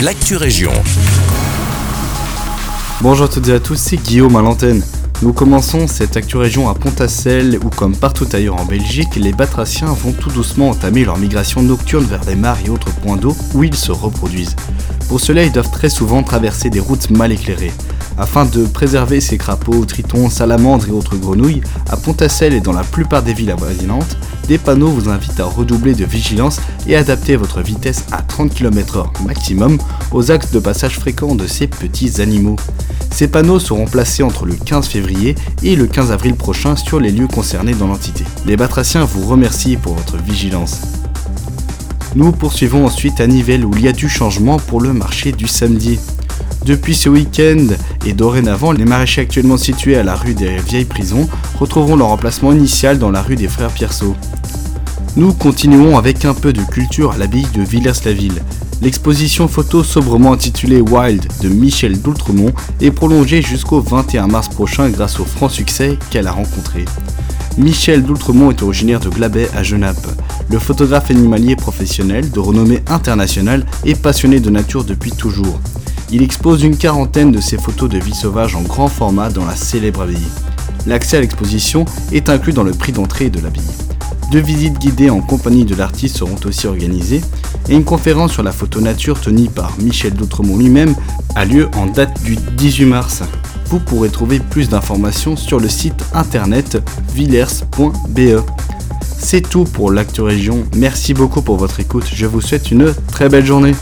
l'actu région. Bonjour à toutes et à tous, c'est Guillaume à l'antenne. Nous commençons cette actu région à Pontacelle où comme partout ailleurs en Belgique, les batraciens vont tout doucement entamer leur migration nocturne vers les mares et autres points d'eau où ils se reproduisent. Pour cela, ils doivent très souvent traverser des routes mal éclairées. Afin de préserver ces crapauds, tritons, salamandres et autres grenouilles, à Pontacelle et dans la plupart des villes avoisinantes, des panneaux vous invitent à redoubler de vigilance et adapter votre vitesse à 30 km/h maximum aux axes de passage fréquents de ces petits animaux. Ces panneaux seront placés entre le 15 février et le 15 avril prochain sur les lieux concernés dans l'entité. Les batraciens vous remercient pour votre vigilance. Nous poursuivons ensuite à Nivelles où il y a du changement pour le marché du samedi. Depuis ce week-end et dorénavant, les maraîchers actuellement situés à la rue des Vieilles Prisons retrouveront leur emplacement initial dans la rue des Frères Pierceau. Nous continuons avec un peu de culture à l'abbaye de Villers-la-Ville. L'exposition photo sobrement intitulée Wild de Michel Doultremont est prolongée jusqu'au 21 mars prochain grâce au franc succès qu'elle a rencontré. Michel Doultremont est originaire de Glabet à Genappe. Le photographe animalier professionnel de renommée internationale est passionné de nature depuis toujours. Il expose une quarantaine de ses photos de vie sauvage en grand format dans la célèbre abbaye. L'accès à l'exposition est inclus dans le prix d'entrée de l'abbaye. Deux visites guidées en compagnie de l'artiste seront aussi organisées et une conférence sur la photo nature tenue par Michel Doutremont lui-même a lieu en date du 18 mars. Vous pourrez trouver plus d'informations sur le site internet villers.be. C'est tout pour l'actu région. Merci beaucoup pour votre écoute. Je vous souhaite une très belle journée.